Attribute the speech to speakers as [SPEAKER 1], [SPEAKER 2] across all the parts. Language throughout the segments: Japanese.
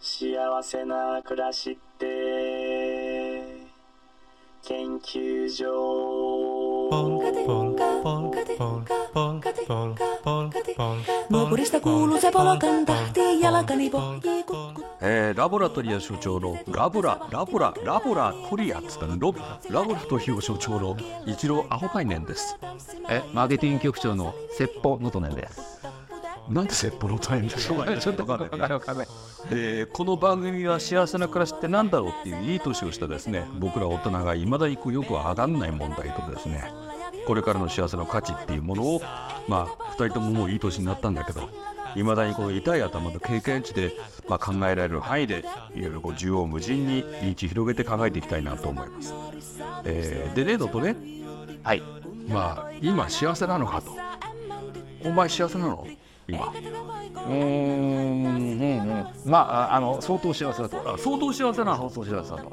[SPEAKER 1] 幸せな暮らしって研究所
[SPEAKER 2] えーラボラトリア所長のラブララボララボラトリアっつったのロラボラトリア所長の一郎アホパイネンです
[SPEAKER 3] え、マーケティング局長の説法のとねです。
[SPEAKER 2] なんで説法のタイムでしょうがない。ちょっとわかんない。えーこの番組は幸せな暮らしってなんだろうっていういい年をしたですね僕ら大人が未だによくわかんない問題とですねこれからの幸せの価値っていうものをまあ2人とももういい年になったんだけど未だにこの痛い頭の経験値で、まあ、考えられる範囲でいろいろこう縦横無尽にリーチ広げて考えていきたいなと思います。えーでねのとね。
[SPEAKER 3] はい。
[SPEAKER 2] まあ今幸せなのかと。お前幸せなの？今
[SPEAKER 3] うーん、うん、うん。まあ、ああの、相当幸せだと。
[SPEAKER 2] あ相当幸せなの
[SPEAKER 3] 相当幸せだと。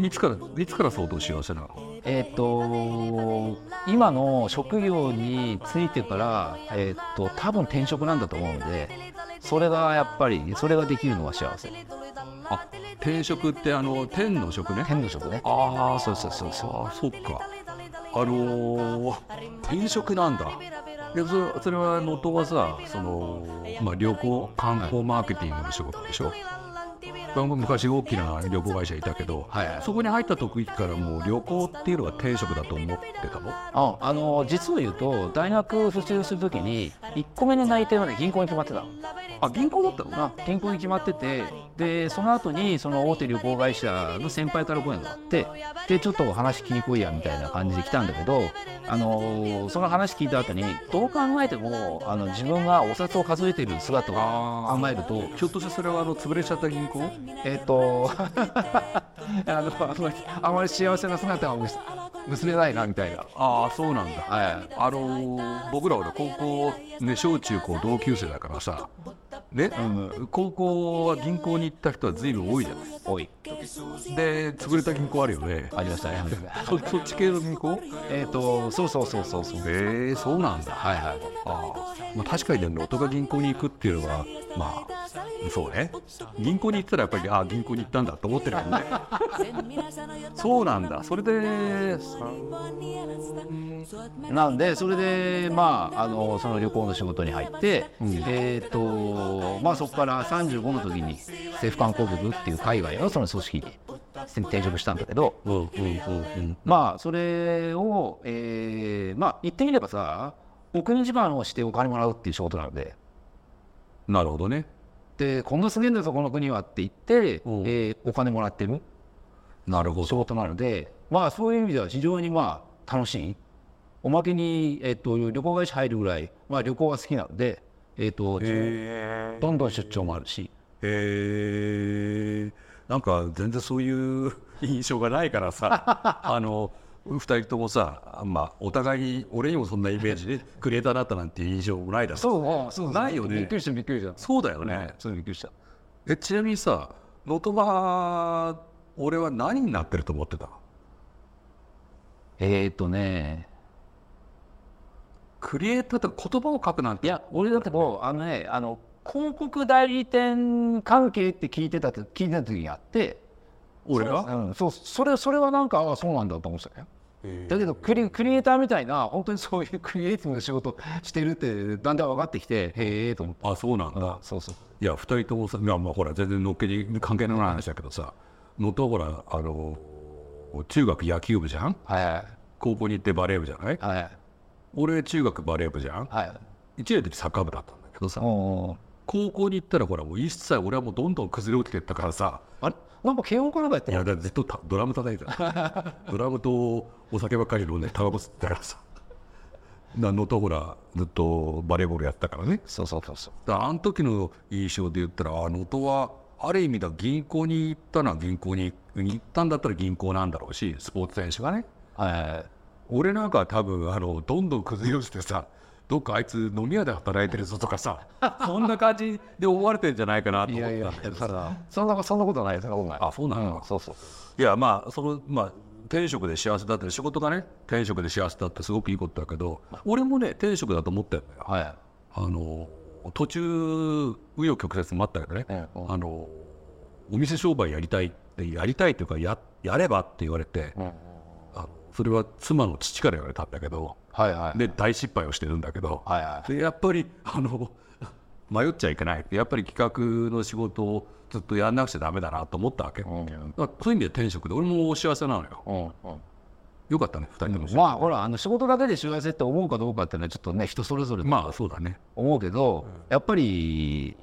[SPEAKER 2] いつからいつから相当幸せなの？
[SPEAKER 3] えっ、と、今の職業についてから、えっ、と、多分転職なんだと思うので、それがやっぱり、それができるのは幸せ。
[SPEAKER 2] あ転職ってあの天の職ね？
[SPEAKER 3] 天の職ね。
[SPEAKER 2] ああ
[SPEAKER 3] そうそうそうそう。
[SPEAKER 2] あそっかあのー、転職なんだでそれそれは能登はさその、まあ、旅行観光マーケティングの仕事でしょ、昔大きな旅行会社いたけど、
[SPEAKER 3] はいはい。
[SPEAKER 2] そこに入った時からもう旅行っていうのが転職だと思ってたの？
[SPEAKER 3] ああの実を言うと大学卒業するときに1個目の内定はね銀行に決まってたの
[SPEAKER 2] あ銀行だったの
[SPEAKER 3] あ銀行に決まっててでその後にその大手旅行会社の先輩から声があってでちょっと話聞きに来いやみたいな感じで来たんだけどあのその話聞いた後にどう考えてもあの自分がお札を数えてる姿を考えると
[SPEAKER 2] ひょっとしてそれはあの潰れちゃった銀行？
[SPEAKER 3] えっ、と あのあんまりあまり幸せな姿は見せ結べないなみたいな。
[SPEAKER 2] ああそうなんだ。
[SPEAKER 3] はい
[SPEAKER 2] あのー僕らはね高校ね小中高同級生だからさ。ね、高校は銀行に行った人は随分多いじゃない。
[SPEAKER 3] おい。
[SPEAKER 2] で潰れた銀行あるよね。
[SPEAKER 3] ありましたね。
[SPEAKER 2] そそっち系の銀行？
[SPEAKER 3] えっとそうそうそうそうそう。
[SPEAKER 2] へえそうなんだ。
[SPEAKER 3] はいはい。
[SPEAKER 2] あー、まあ、確かにね能登が銀行に行くっていうのはまあそうね。銀行に行ったらやっぱりああ銀行に行ったんだと思ってるもんね。そうなんだ。それで
[SPEAKER 3] なんでそれでまああのその旅行の仕事に入って、えっ、とまあそこから35の時に政府観光局っていう海外のその組織に転職したんだけど、
[SPEAKER 2] うんうんうんうん。
[SPEAKER 3] まあそれを、えーまあ言ってみればさお国自慢をしてお金もらうっていう仕事なので。
[SPEAKER 2] なるほどね。
[SPEAKER 3] でこんなすげえんだぞこの国はって言って、
[SPEAKER 2] うん。
[SPEAKER 3] えーお金もらってる
[SPEAKER 2] なるほ
[SPEAKER 3] 仕事なのでまあそういう意味では非常にまあ楽しい。おまけに、えっと旅行会社入るぐらい、まあ、旅行が好きなので、えっと
[SPEAKER 2] へ
[SPEAKER 3] どんどん出張もあるし。
[SPEAKER 2] え。なんか全然そういう印象がないからさ あの2人ともさ、まあ、お互いに俺にもそんなイメージでクリエイターだったなんていう印象もないだろ
[SPEAKER 3] そうそう
[SPEAKER 2] ないよね。
[SPEAKER 3] びっくりしたびっくりした。
[SPEAKER 2] そうだよね。
[SPEAKER 3] そうびっくりした。
[SPEAKER 2] えちなみにさ能登は俺は何になってると思ってた？
[SPEAKER 3] えっ、とね。
[SPEAKER 2] クリエイターって言葉を書くなんて。
[SPEAKER 3] いや俺だってもうあのねあの広告代理店関係って聞いてた聞いてた時があって。
[SPEAKER 2] 俺は？
[SPEAKER 3] うん、そうそれそれはなんかああそうなんだと思ってたよ。だけどクリクリエイターみたいな本当に そういうクリエイティブな仕事してるってだんだん分かってきてへえと思って。
[SPEAKER 2] あそうなんだ、
[SPEAKER 3] あそうそう。
[SPEAKER 2] いや2人ともさいやまあほら全然のっけに関係のない話だけどさ。能登はほらあの中学野球部じゃん？
[SPEAKER 3] はいはい。
[SPEAKER 2] 高校に行ってバレー部じゃない？
[SPEAKER 3] はい
[SPEAKER 2] 俺中学バレー部じゃん？
[SPEAKER 3] はい。
[SPEAKER 2] 1年の時サッカー部だったんだけどさ。高校に行ったらほらもう一切俺はもうどんどん崩れ落ちてったからさ。
[SPEAKER 3] あれ？なんか慶応かなんかやってる
[SPEAKER 2] いやずっとたドラム叩いてた。ドラムとお酒ばっかり飲んでタバコ吸ってたからさ。なのとほらずっとバレーボールやってたからね。
[SPEAKER 3] そうそうそうそう。
[SPEAKER 2] あの時の印象で言ったらあ能登はある意味だ銀行に行ったのは銀行に行ったんだったら銀行なんだろうしスポーツ選手がね。
[SPEAKER 3] はい
[SPEAKER 2] 俺なんかは多分あのどんどん崩れ落ちてさどっかあいつ飲み屋で働いてるぞとかさそんな感じで思われてんじゃないかなと思ったんだけどさ
[SPEAKER 3] そんなそんなことないそんなことない。
[SPEAKER 2] あそうなの、
[SPEAKER 3] うんそうそう。
[SPEAKER 2] いやまあそのまあ転職で幸せだったり仕事がね転職で幸せだってすごくいいことだけど俺もね転職だと思ってよ。
[SPEAKER 3] はい。
[SPEAKER 2] あの途中紆余曲折もあったけどね、
[SPEAKER 3] うんうん
[SPEAKER 2] あのお店商売やりたいってやりたいというかややればって言われて、あのそれは妻の父から言われたんだけど
[SPEAKER 3] はいはい
[SPEAKER 2] で大失敗をしてるんだけど、
[SPEAKER 3] はいは
[SPEAKER 2] でやっぱりあの 迷っちゃいけない。やっぱり企画の仕事をずっとやんなくちゃダメだなと思ったわけ、だからそういう意味で転職で俺も幸せなのよ。
[SPEAKER 3] うんうん
[SPEAKER 2] よかったね2人とも、
[SPEAKER 3] まあほらあの仕事だけで幸せって思うかどうかっていうのはちょっとね人それぞれ
[SPEAKER 2] まあそうだね。
[SPEAKER 3] 思うけど、やっぱり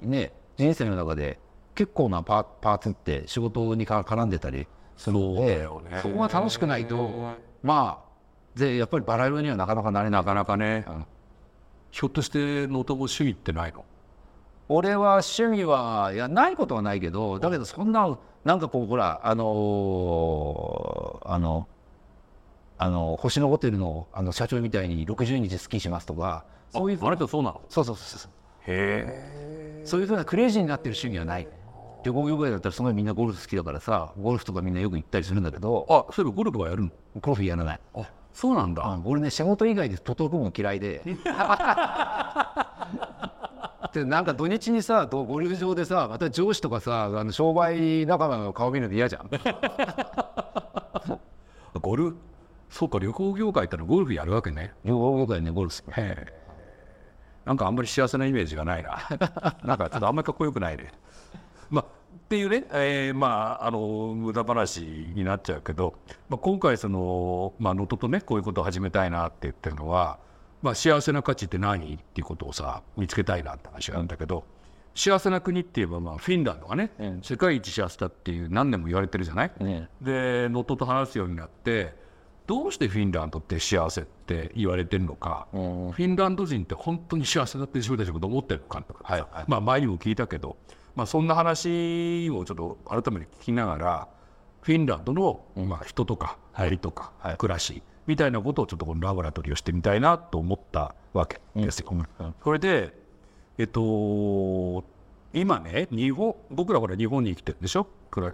[SPEAKER 3] ね人生の中で結構なパーパーツって仕事にか絡んでたりするので
[SPEAKER 2] よね。
[SPEAKER 3] そこが楽しくないとまあでやっぱりバラ色にはなかなかなれない。
[SPEAKER 2] なかなかね、
[SPEAKER 3] うん
[SPEAKER 2] ひょっとして能登趣味ってないの？
[SPEAKER 3] 俺は趣味はいやないことはないけどだけどそんななんかこうほらあのーあのあの星野ホテルのあの社長みたいに60日スキーしますとかそういう
[SPEAKER 2] あれとそうなの？
[SPEAKER 3] そうそうそうそう。
[SPEAKER 2] へえ。
[SPEAKER 3] そういうふうなクレイジーになってる趣味はない。旅行業界だったらすごいみんなゴルフ好きだからさゴルフとかみんなよく行ったりするんだけど
[SPEAKER 2] あそういえばゴルフはやるの？
[SPEAKER 3] ゴルフやらない。
[SPEAKER 2] あそうなんだ、
[SPEAKER 3] うん俺ね仕事以外で徒党組むの嫌いで。でなんか土日にさどゴルフ場でさまた上司とかさあの商売仲間の顔見るの嫌じゃん。
[SPEAKER 2] ゴルフそうか旅行業界ってのはゴルフやるわけね。
[SPEAKER 3] 旅行業界ねゴルフ
[SPEAKER 2] へえ。なんかあんまり幸せなイメージがないな。なんかちょっとあんまりかっこよくないね。まあっていうね、えーまああの無駄話になっちゃうけど、まあ、今回そのまあ能登とねこういうことを始めたいなって言ってるのは、まあ、幸せな価値って何？っていうことをさ見つけたいなって話があるんだけど、幸せな国って言えばまあフィンランドがね、
[SPEAKER 3] うん。
[SPEAKER 2] 世界一幸せだっていう何年も言われてるじゃない、
[SPEAKER 3] ね
[SPEAKER 2] で能登と話すようになってどうしてフィンランドって幸せって言われてるのか、
[SPEAKER 3] うん。
[SPEAKER 2] フィンランド人って本当に幸せだって自分たちのこと思ってるのかとか。さ、
[SPEAKER 3] はいはい。
[SPEAKER 2] まあ前にも聞いたけど、まあ、そんな話をちょっと改めて聞きながらフィンランドの、まあ、人とか森とか、
[SPEAKER 3] はい。
[SPEAKER 2] 暮らしみたいなことをちょっとこのラボラトリーをしてみたいなと思ったわけですよ。それでえっと今ね日本僕らほら日本に生きてるでしょ？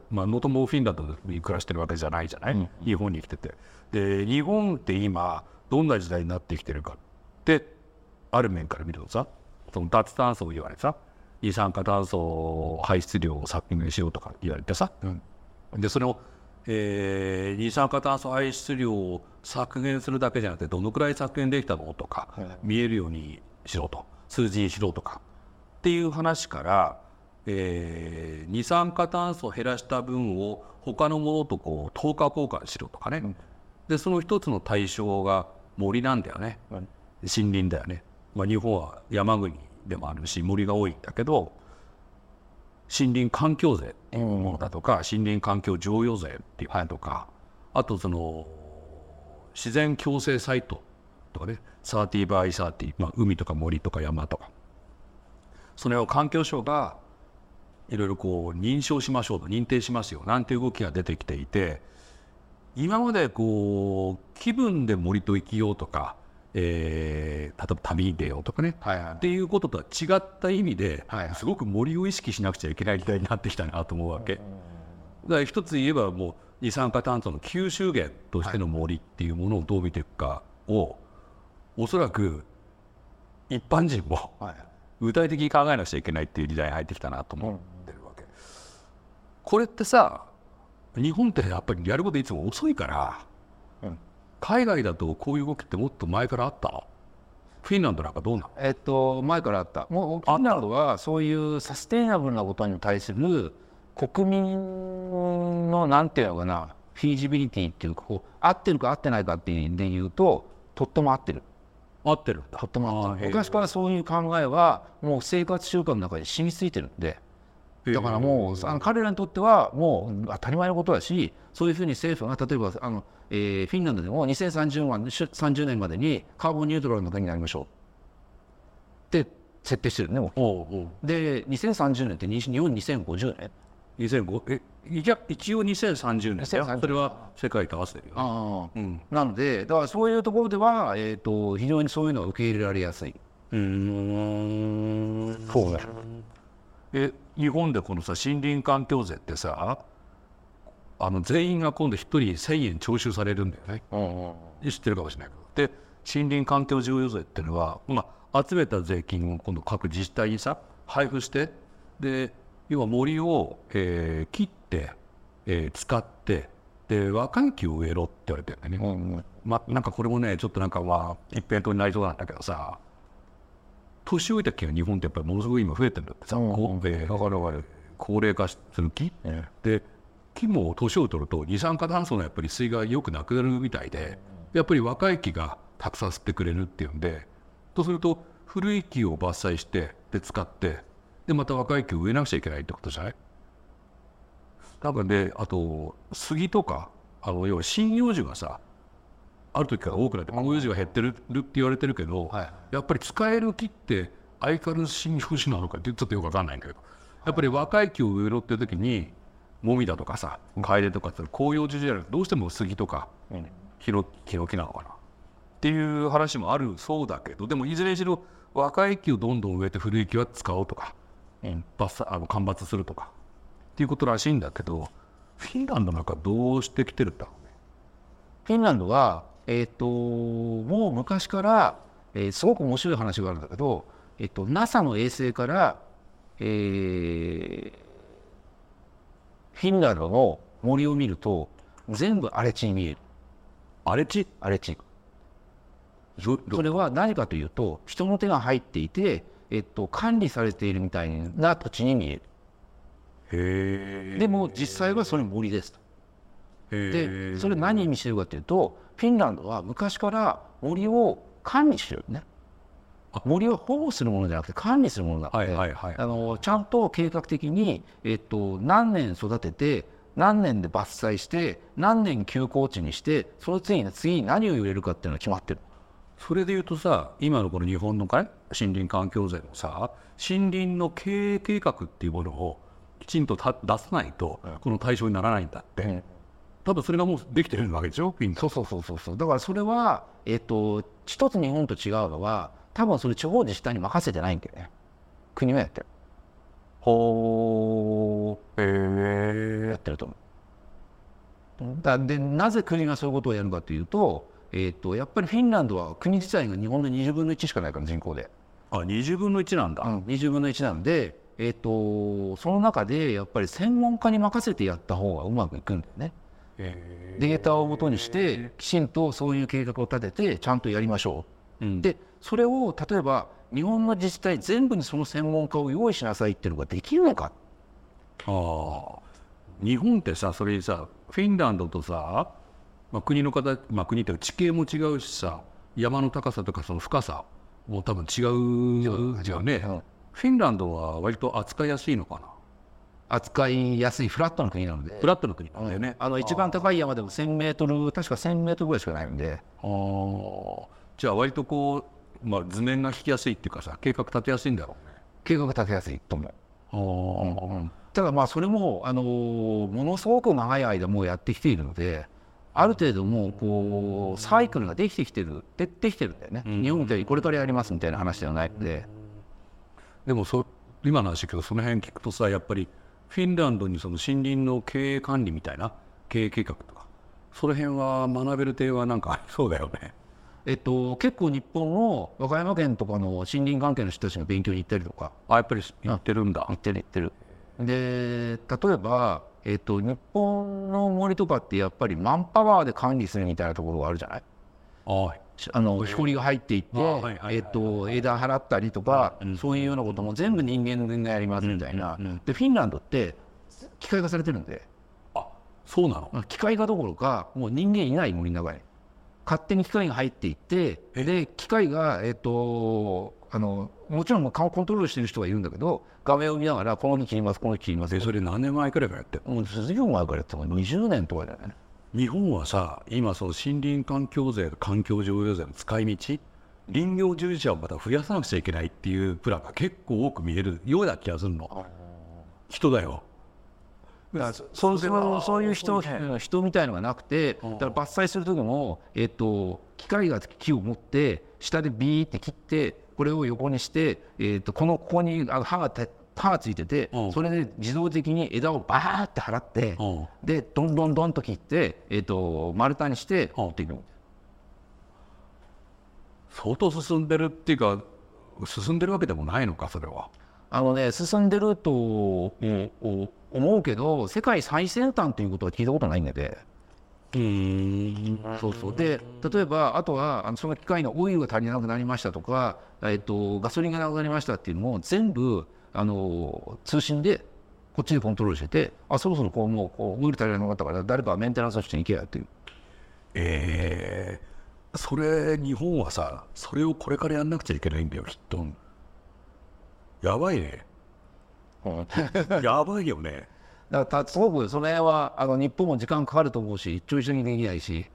[SPEAKER 2] まあ能登もフィンランドに暮らしてるわけじゃないじゃない、日本に生きてて。で日本って今どんな時代になってきてるかってある面から見るとさその脱炭素を言われてさ二酸化炭素排出量を削減しようとか言われてさ、でそれを、えー二酸化炭素排出量を削減するだけじゃなくてどのくらい削減できたの？とか、見えるようにしろと。数字にしろとかっていう話から、えー二酸化炭素を減らした分を他のものとこう等価交換しろとかね、でその一つの対象が森なんだよね、森林だよね、まあ、日本は山国でもあるし森が多いんだけど森林環境税っていうものだとか、森林環境譲与税っていうのとか、あとその自然共生サイトとかね。30 by 30、まあ、海とか森とか山とかそれを環境省がいろいろこう認証しましょうと認定しますよなんていう動きが出てきていて今までこう気分で森と生きようとか、えー例えば旅に出ようとかね、
[SPEAKER 3] はいはい
[SPEAKER 2] っていうこととは違った意味で、
[SPEAKER 3] はいはい。
[SPEAKER 2] すごく森を意識しなくちゃいけない時代になってきたなと思うわけ。だから一つ言えばもう二酸化炭素の吸収源としての森っていうものをどう見ていくかを、おそらく一般人も
[SPEAKER 3] はい
[SPEAKER 2] 具体的に考えなくちゃいけないっていう時代に入ってきたなと思ってるわけ。これってさ日本ってやっぱりやることいつも遅いから、
[SPEAKER 3] うん。
[SPEAKER 2] 海外だとこういう動きってもっと前からあった？フィンランドなんかどうなの？
[SPEAKER 3] えっと前からあった。もうフィンランドはそういうサステイナブルなことに対する国民のなんていうのかなフィージビリティっていうかこう合ってるか合ってないかっていうで言うととっても合ってる
[SPEAKER 2] 合ってる。
[SPEAKER 3] っ昔からそういう考えはもう生活習慣の中に染みついてるんで。だからもうあの彼らにとってはもう当たり前のことだしそういうふうに政府が例えばあの、えーフィンランドでも2030年30年までにカーボンニュートラルの国になりましょう。って設定してるねで2030年って日本2050年
[SPEAKER 2] 2005えいや一応2030年だよ。
[SPEAKER 3] 2030
[SPEAKER 2] それは世界と合わせてるよ、
[SPEAKER 3] ああ。
[SPEAKER 2] うん。
[SPEAKER 3] なのでだからそういうところでは、えー、と非常にそういうのは受け入れられやすい。
[SPEAKER 2] うーん。
[SPEAKER 3] そうね
[SPEAKER 2] え日本でこのさ森林環境税ってさあの全員が今度一人1000円徴収されるんだよね。知ってるかもしれないけど。で森林環境譲与税っていうのは、まあ、集めた税金を今度各自治体にさ配布してで要は森を、えー切って、えー使ってで若い木を植えろって言われてるんだよね、まなんかこれもねちょっとなんかまあ一辺倒になりそうなんだけどさ年老いた木が日本ってやっぱりものすごい今増えてるんだってさ、
[SPEAKER 3] うん
[SPEAKER 2] こうえー高齢化する木、
[SPEAKER 3] え
[SPEAKER 2] で木も年を取ると二酸化炭素のやっぱり水がよくなくなるみたいでやっぱり若い木がたくさん吸ってくれるっていうんでとすると古い木を伐採してで使ってでまた若い木を植えなくちゃいけないってことじゃない？多分であと杉とかあの要は針葉樹がさある時から多くなって広葉樹が減ってるって言われてるけど、
[SPEAKER 3] はい。
[SPEAKER 2] やっぱり使える木って相変わらず針葉樹なのかってちょっとよくわかんないんだけどやっぱり若い木を植えろっていう時にもみだとかさ楓とかって広葉樹じゃなくてどうしても杉とかヒノキなのかな？っていう話もあるそうだけどでもいずれにしろ若い木をどんどん植えて古い木は使おうとか、伐採あの間伐するとか。っていうことらしいんだけどフィンランドなんかどうしてきてるんだ？ろうね。
[SPEAKER 3] フィンランドは、えっともう昔から、えーすごく面白い話があるんだけど、えっと NASA の衛星から、えーフィンランドの森を見ると全部荒れ地に見える。
[SPEAKER 2] 荒れ地？
[SPEAKER 3] 荒れ地。それは何かというと人の手が入っていて、えっと、管理されているみたいな土地に見える。
[SPEAKER 2] へえ
[SPEAKER 3] でも実際はそれ森ですと。でそれ何意味してるかというとフィンランドは昔から森を管理してるね。森を保護するものじゃなくて管理するものなので、
[SPEAKER 2] はいはいはい
[SPEAKER 3] あのちゃんと計画的に、えっと、何年育てて何年で伐採して何年休耕地にしてその次に次に何を入れるかっていうのが決まってる
[SPEAKER 2] それでいうとさ今のこの日本の森林環境税もさ森林の経営計画っていうものをきちんとた出さないとこの対象にならないんだって、多分それがもうできてるわけでしょ？
[SPEAKER 3] そうそうそうそう。そうだからそれは、えっと一つ日本と違うのは多分それ地方自治体に任せてないんだよね。国はやって。る
[SPEAKER 2] ほー。へ
[SPEAKER 3] やってると思う。だでなぜ国がそういうことをやるかというと,、えー、とやっぱりフィンランドは国自体が日本の20分の1しかないから人口で、
[SPEAKER 2] あ20分の1なんだ、
[SPEAKER 3] 20分の1なんで、えー、とその中でやっぱり専門家に任せてやった方がうまくいくんだよね。
[SPEAKER 2] へ
[SPEAKER 3] データをもとにしてきちんとそういう計画を立ててちゃんとやりましょう。
[SPEAKER 2] うん。
[SPEAKER 3] でそれを例えば日本の自治体全部にその専門家を用意しなさいっていうのができるのか。
[SPEAKER 2] ああ日本ってさそれにさフィンランドとさ、まあ、国の方、まあ、国っていうか地形も違うしさ山の高さとかその深さも多分違うじゃんね、
[SPEAKER 3] う。ん。
[SPEAKER 2] フィンランドは割と扱いやすいのかな？
[SPEAKER 3] 扱いやすいフラットな国なので。
[SPEAKER 2] フラットの国なんだよね、
[SPEAKER 3] あの一番高い山でも1000メートル、確か1000メートルぐらいしかないんで、
[SPEAKER 2] あー。じゃあ割とこう、まあ、図面が引きやすいっていうかさ計画立てやすいんだろうね。
[SPEAKER 3] 計画立てやすいと思う。
[SPEAKER 2] あー。
[SPEAKER 3] ただまあそれも、あのーものすごく長い間もうやってきているので、ある程度もうこうサイクルができてきてる、でできてるんだよね、日本みたいにこれからやりますみたいな話ではないので、
[SPEAKER 2] でもそ今の話だけどその辺聞くとさやっぱりフィンランドにその森林の経営管理みたいな経営計画とかその辺は学べる点はなんかありそうだよね。
[SPEAKER 3] えっと、結構日本の和歌山県とかの森林関係の人たちが勉強に行ったりとか、
[SPEAKER 2] あやっぱり言ってるんだ
[SPEAKER 3] 行。ってる行ってる。で例えば、えっと、日本の森とかってやっぱりマンパワーで管理するみたいなところがあるじゃない？
[SPEAKER 2] あ
[SPEAKER 3] あのしこりが入っていって、えっと、枝払ったりとか、そういうようなことも全部人間がやりますみたいな、でフィンランドって機械化されてるんで。
[SPEAKER 2] あそうなの？
[SPEAKER 3] 機械化どころかもう人間いない森の中に勝手に機械が入っていってで機械が、えっとあのもちろん顔コントロールしてる人がいるんだけど画面を見ながらこの木切りますこの木切ります。
[SPEAKER 2] でそれ何年前くらいからやって
[SPEAKER 3] もうずいぶん前からやっても20年とかだよね。
[SPEAKER 2] 日本はさ今その森林環境税環境譲与税の使い道？林業従事者をまた増やさなくちゃいけないっていうプランが結構多く見えるような気がするの。人だよ
[SPEAKER 3] そうそうそういう人人みたいのがなくてだから伐採する時も、えっと、機械が木を持って下でビーって切ってこれを横にして、えっと、このここにあの刃がて刃がついてて
[SPEAKER 2] うん。
[SPEAKER 3] それで自動的に枝をバーって払って
[SPEAKER 2] うん。
[SPEAKER 3] でどんどんどんと切って、えっと、丸太にして持っていく
[SPEAKER 2] 相当進んでるっていうか進んでるわけでもないのかそれは。
[SPEAKER 3] あのね進んでるとうん思うけど世界最先端ということは聞いたことないんで。
[SPEAKER 2] うん。
[SPEAKER 3] そうそう。で例えばあとはあのその機械のオイルが足りなくなりましたとか、えっと、ガソリンがなくなりましたっていうのも全部あの通信でこっちでコントロールしててあそろそろこうもうこうオイル足りなくなったから誰かメンテナンスして行けやっていう。
[SPEAKER 2] えー、それ日本はさそれをこれからやんなくちゃいけないんだよきっと、やばいねやばいよね。
[SPEAKER 3] だからたすごくその辺はあの日本も時間かかると思うし一朝一夕にできないし。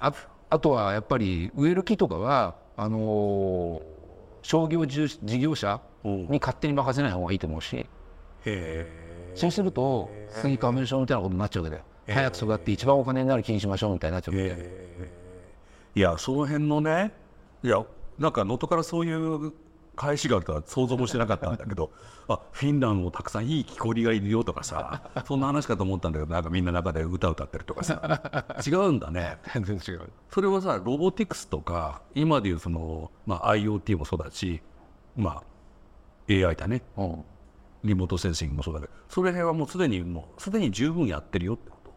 [SPEAKER 3] ああとはやっぱり植える木とかはあのー商業事事業者に勝手に任せない方がいいと思うし。
[SPEAKER 2] へ
[SPEAKER 3] そうするとスギ花粉症みたいなことになっちゃうわけだよ。早く育って一番お金になる木にしましょうみたいになっちゃうわけで
[SPEAKER 2] いやその辺のねいやなんか能登からそういう返しがあるとは想像もしてなかったんだけどあフィンランドもたくさんいい木こりがいるよとかさそんな話かと思ったんだけどなんかみんな中で歌歌ってるとかさ。違うんだね。
[SPEAKER 3] 全然違う。
[SPEAKER 2] それはさロボティクスとか今でいうその、まあ、IoT もそうだしまあ AI だね。
[SPEAKER 3] うん。
[SPEAKER 2] リモートセンシングもそうだけどそれ辺はもうすでにもうすでに十分やってるよってこと。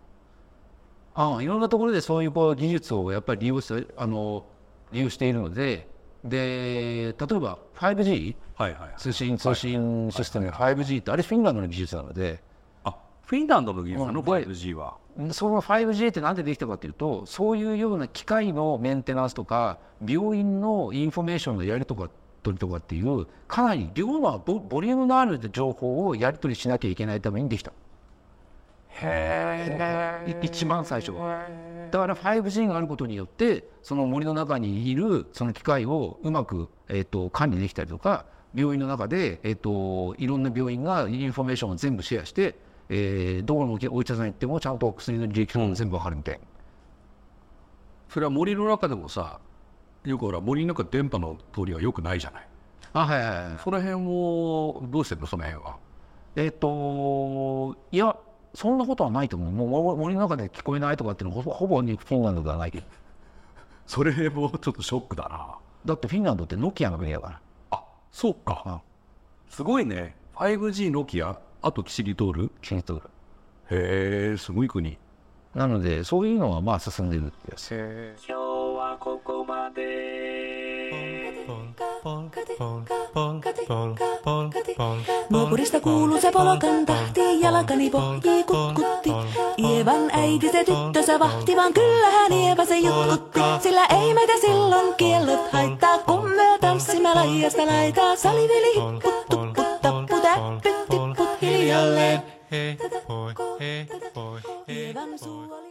[SPEAKER 3] ああいろんなところでそういうこう技術をやっぱり利用してあの利用しているのでで例えば 5G
[SPEAKER 2] はいはい
[SPEAKER 3] 通信通信システム 5G ってあれフィンランドの技術なので。
[SPEAKER 2] あフィンランドの技術なの？
[SPEAKER 3] うん。これ
[SPEAKER 2] 5G は。
[SPEAKER 3] その 5G ってなんでできたかというとそういうような機械のメンテナンスとか病院のインフォメーションのやりとか取りとかっていうかなり量のボボリュームのある情報をやり取りしなきゃいけないためにできた。い一番最初は。だから 5G があることによってその森の中にいるその機械をうまく、えー、と管理できたりとか病院の中で、えー、といろんな病院がインフォメーションを全部シェアして、えーどこのお医者さん行ってもちゃんと薬の履歴とかも全部わかるみたいな。
[SPEAKER 2] それは森の中でもさよくほら森の中電波の通りはよくないじゃない。
[SPEAKER 3] あはいはいはい
[SPEAKER 2] その辺をどうしてるの？その辺は。
[SPEAKER 3] えっ、といやそんなことはないと思う。もうも森の中で聞こえないとかっていうのはほぼほぼフィンランドではないけど。
[SPEAKER 2] それもちょっとショックだな。
[SPEAKER 3] だってフィンランドってノキアの国だから。
[SPEAKER 2] あそうか。すごいね。5G ノキア？あとキシリトール
[SPEAKER 3] キリトール
[SPEAKER 2] へえすごい国。
[SPEAKER 3] なのでそういうのはまあ進んでるってやつ
[SPEAKER 1] 今日はここまで
[SPEAKER 4] Nukurista kuuluu se polokan tahti, jalkani pohjii kutkutti. Ievan äiti se tyttönsä vahti, vaan kyllähän Ieva se jutkutti. Sillä ei meitä silloin kiellot haittaa, kun me tanssimme laijasta laitaa. Saliveli hipput, tupput, tapput, äppyt, tipput hiljalleen.
[SPEAKER 5] Hei, hoi, hei, hoi, hei,
[SPEAKER 4] oli...